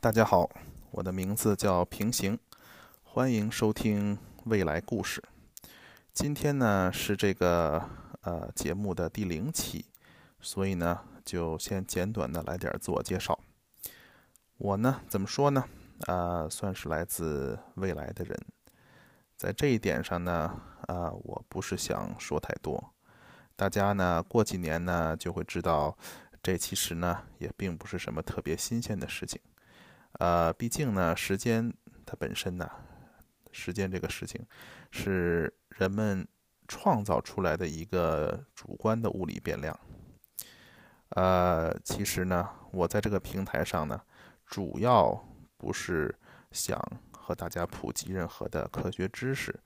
大家好，我的名字叫平行，欢迎收听未来故事。今天呢是这个呃节目的第零期，所以呢就先简短的来点自我介绍。我呢怎么说呢？啊，算是来自未来的人，在这一点上呢，啊，我不是想说太多。大家呢过几年呢就会知道，这其实呢也并不是什么特别新鲜的事情。呃，毕竟呢，时间它本身呢，时间这个事情是人们创造出来的一个主观的物理变量。呃，其实呢，我在这个平台上呢，主要不是想和大家普及任何的科学知识，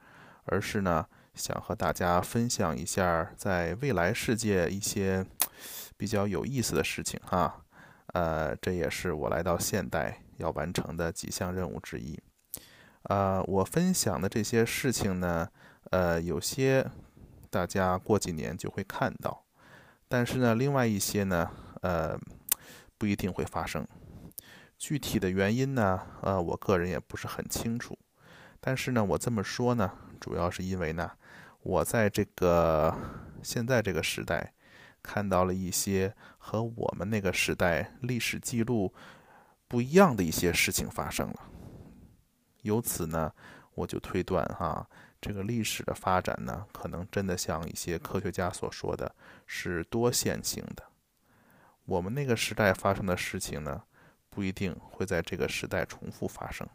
而是呢，想和大家分享一下在未来世界一些比较有意思的事情哈。呃，这也是我来到现代。要完成的几项任务之一，呃，我分享的这些事情呢，呃，有些大家过几年就会看到，但是呢，另外一些呢，呃，不一定会发生。具体的原因呢，呃，我个人也不是很清楚。但是呢，我这么说呢，主要是因为呢，我在这个现在这个时代，看到了一些和我们那个时代历史记录。不一样的一些事情发生了，由此呢，我就推断哈，这个历史的发展呢，可能真的像一些科学家所说的，是多线性的。我们那个时代发生的事情呢，不一定会在这个时代重复发生。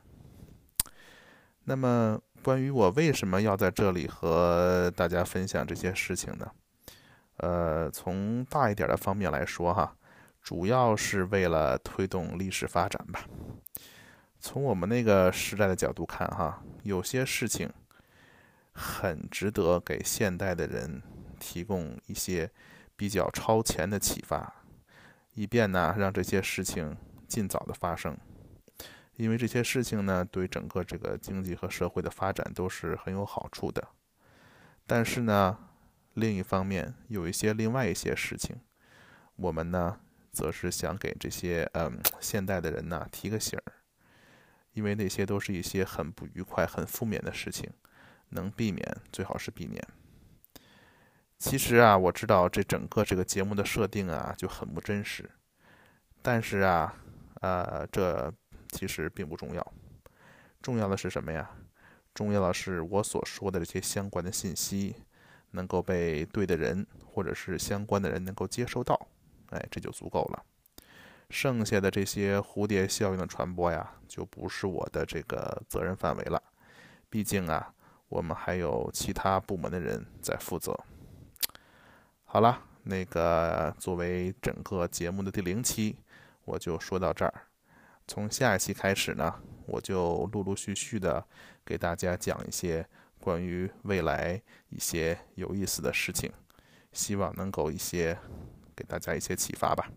那么，关于我为什么要在这里和大家分享这些事情呢？呃，从大一点的方面来说哈。主要是为了推动历史发展吧。从我们那个时代的角度看，哈，有些事情很值得给现代的人提供一些比较超前的启发，以便呢让这些事情尽早的发生。因为这些事情呢，对整个这个经济和社会的发展都是很有好处的。但是呢，另一方面有一些另外一些事情，我们呢。则是想给这些嗯现代的人呢提个醒儿，因为那些都是一些很不愉快、很负面的事情，能避免最好是避免。其实啊，我知道这整个这个节目的设定啊就很不真实，但是啊，呃，这其实并不重要，重要的是什么呀？重要的是我所说的这些相关的信息能够被对的人或者是相关的人能够接收到。哎，这就足够了。剩下的这些蝴蝶效应的传播呀，就不是我的这个责任范围了。毕竟啊，我们还有其他部门的人在负责。好了，那个作为整个节目的第零期，我就说到这儿。从下一期开始呢，我就陆陆续续的给大家讲一些关于未来一些有意思的事情，希望能够一些。给大家一些启发吧。